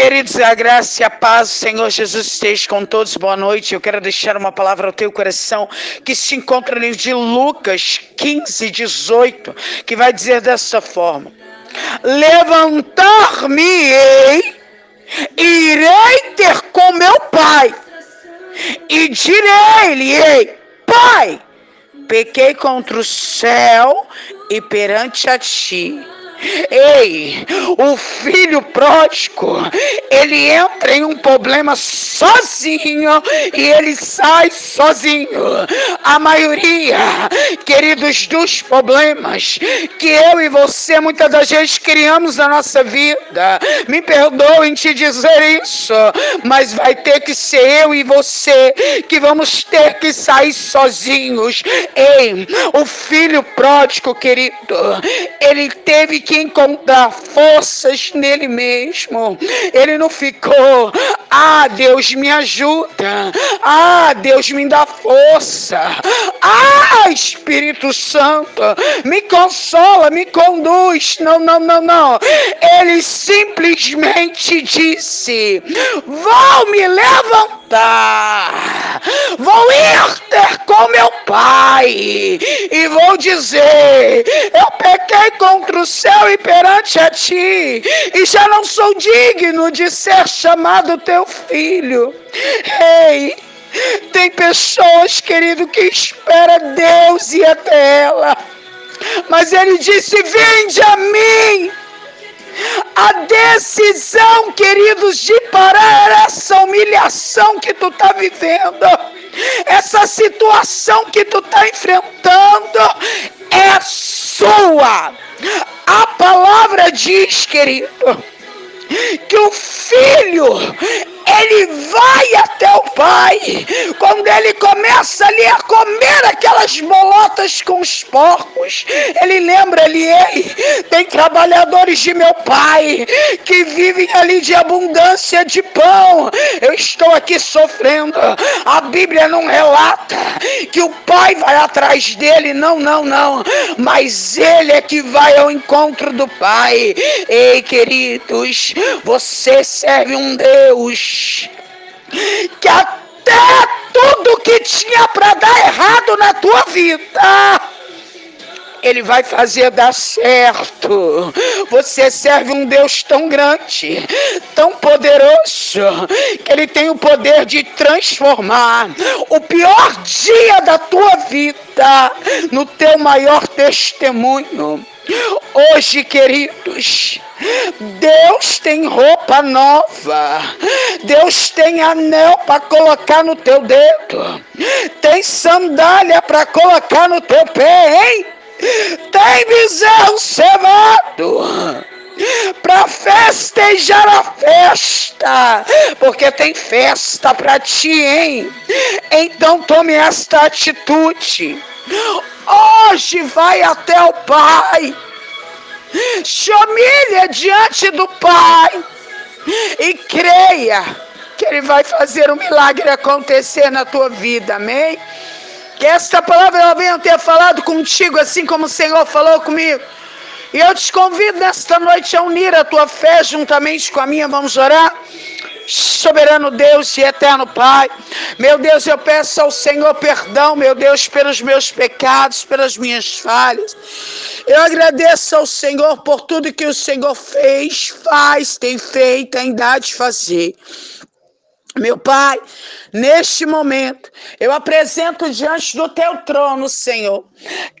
Queridos, a graça e a paz Senhor Jesus esteja com todos. Boa noite. Eu quero deixar uma palavra ao teu coração que se encontra no livro de Lucas 15, 18, que vai dizer dessa forma: Levantar-me-ei, irei ter com meu pai, e direi-lhe: Pai, pequei contra o céu e perante a ti Ei, o filho pródigo, ele entra em um problema sozinho e ele sai sozinho. A maioria, queridos, dos problemas que eu e você muitas das vezes criamos na nossa vida, me perdoem te dizer isso, mas vai ter que ser eu e você que vamos ter que sair sozinhos. Ei, o filho pródigo, querido, ele teve que encontrar forças nele mesmo. Ele não ficou, ah, Deus me ajuda. Ah, Deus me dá força. Ah, Espírito Santo, me consola, me conduz. Não, não, não, não. Ele simplesmente disse: Vou me levantar, vou ir ter com meu pai e vou dizer: Eu pequei contra o céu e perante a ti, e já não sou digno de ser chamado teu filho. Ei, tem pessoas, querido, que espera Deus ir até ela. Mas ele disse: Vinde a mim. A decisão, queridos, de parar essa humilhação que tu está vivendo, essa situação que tu está enfrentando, é sua. A palavra diz, querido, que o filho ele vai até o pai. Quando ele começa ali a comer aquelas bolotas com os porcos, ele lembra ali, ei, tem trabalhadores de meu pai que vivem ali de abundância de pão. Eu estou aqui sofrendo. A Bíblia não relata que o pai vai atrás dele, não, não, não. Mas ele é que vai ao encontro do pai. Ei, queridos, você serve um Deus que até tudo que tinha para dar errado na tua vida, ele vai fazer dar certo. Você serve um Deus tão grande, tão poderoso, que ele tem o poder de transformar o pior dia da tua vida no teu maior testemunho. Hoje, queridos, Deus tem roupa nova, Deus tem anel para colocar no teu dedo, tem sandália para colocar no teu pé, hein? Tem bezerro cevado para festejar a festa, porque tem festa para ti, hein? Então tome esta atitude. Hoje vai até o Pai, se diante do Pai e creia que Ele vai fazer um milagre acontecer na tua vida, amém? Que esta palavra ela venha ter falado contigo, assim como o Senhor falou comigo. E eu te convido nesta noite a unir a tua fé juntamente com a minha. Vamos orar? Soberano Deus e eterno Pai, meu Deus, eu peço ao Senhor perdão, meu Deus, pelos meus pecados, pelas minhas falhas. Eu agradeço ao Senhor por tudo que o Senhor fez, faz, tem feito, ainda de fazer. Meu Pai, neste momento, eu apresento diante do teu trono, Senhor,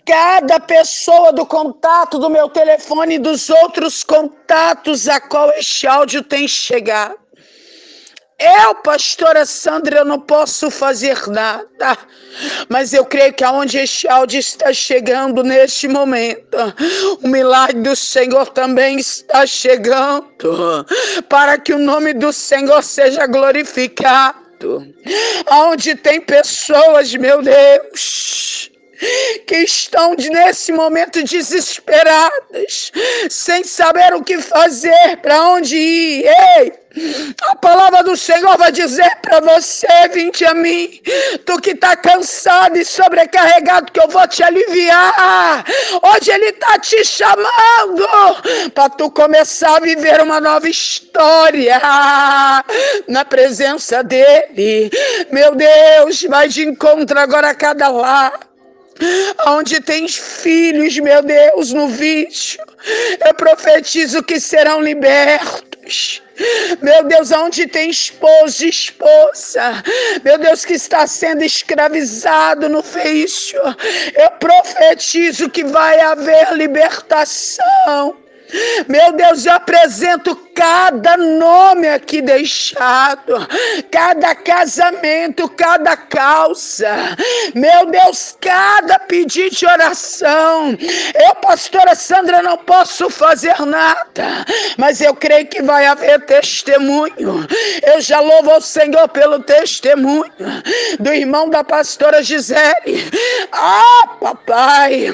cada pessoa do contato do meu telefone e dos outros contatos a qual este áudio tem chegado. Eu, pastora Sandra, eu não posso fazer nada, mas eu creio que aonde este áudio está chegando neste momento, o milagre do Senhor também está chegando, para que o nome do Senhor seja glorificado. Aonde tem pessoas, meu Deus, que estão nesse momento desesperadas, sem saber o que fazer, para onde ir. Ei! A palavra do Senhor vai dizer para você: vinte a mim, tu que está cansado e sobrecarregado, que eu vou te aliviar. Hoje Ele está te chamando para tu começar a viver uma nova história na presença dEle. Meu Deus, vai de encontro agora a cada lar onde tens filhos, meu Deus, no vídeo. Eu profetizo que serão libertos. Meu Deus, onde tem esposo esposa, meu Deus, que está sendo escravizado no vício, eu profetizo que vai haver libertação. Meu Deus, eu apresento cada nome aqui deixado, cada casamento, cada causa, meu Deus, cada pedido de oração. Eu, pastora Sandra, não posso fazer nada, mas eu creio que vai haver testemunho. Eu já louvo ao Senhor pelo testemunho do irmão da pastora Gisele. Ah, papai,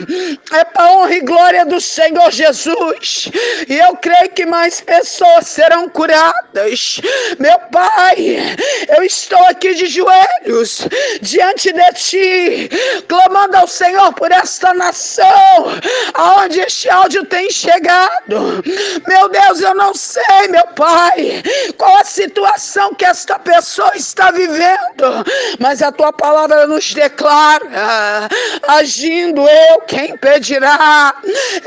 é para honra e glória do Senhor Jesus. E eu creio que mais pessoas pessoas serão curadas. Meu Pai, eu estou aqui de joelhos diante de Ti, clamando ao Senhor por esta nação, aonde este áudio tem chegado. Meu Deus, eu não sei, meu Pai, qual situação que esta pessoa está vivendo, mas a Tua palavra nos declara, agindo eu, quem pedirá?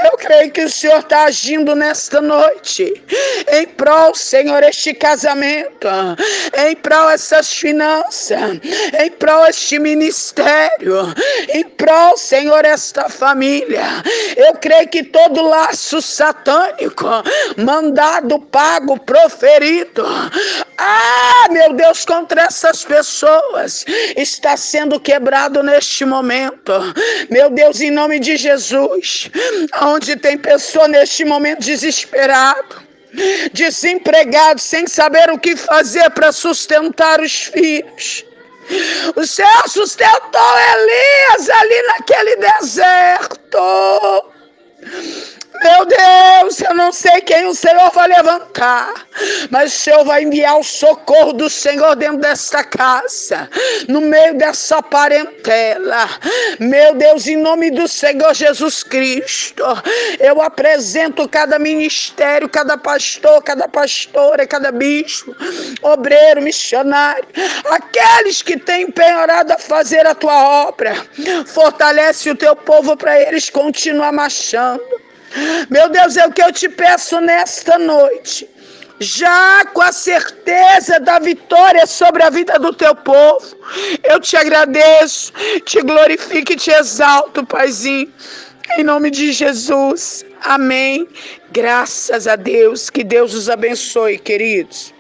Eu creio que o Senhor está agindo nesta noite em prol, Senhor, este casamento, em prol essas finanças, em prol este ministério, em prol, Senhor, esta família. Eu creio que todo laço satânico, mandado, pago, proferido, ah, meu Deus, contra essas pessoas está sendo quebrado neste momento. Meu Deus, em nome de Jesus, onde tem pessoa neste momento desesperado, desempregado, sem saber o que fazer para sustentar os filhos. O Senhor sustentou Elias ali naquele deserto. Meu Deus, eu não sei quem o Senhor vai levantar, mas o Senhor vai enviar o socorro do Senhor dentro desta casa, no meio dessa parentela. Meu Deus, em nome do Senhor Jesus Cristo, eu apresento cada ministério, cada pastor, cada pastora, cada bispo, obreiro, missionário, aqueles que têm penhorado a fazer a tua obra. Fortalece o teu povo para eles continuar marchando. Meu Deus, é o que eu te peço nesta noite. Já com a certeza da vitória sobre a vida do teu povo, eu te agradeço, te glorifico e te exalto, Paizinho. Em nome de Jesus. Amém. Graças a Deus. Que Deus os abençoe, queridos.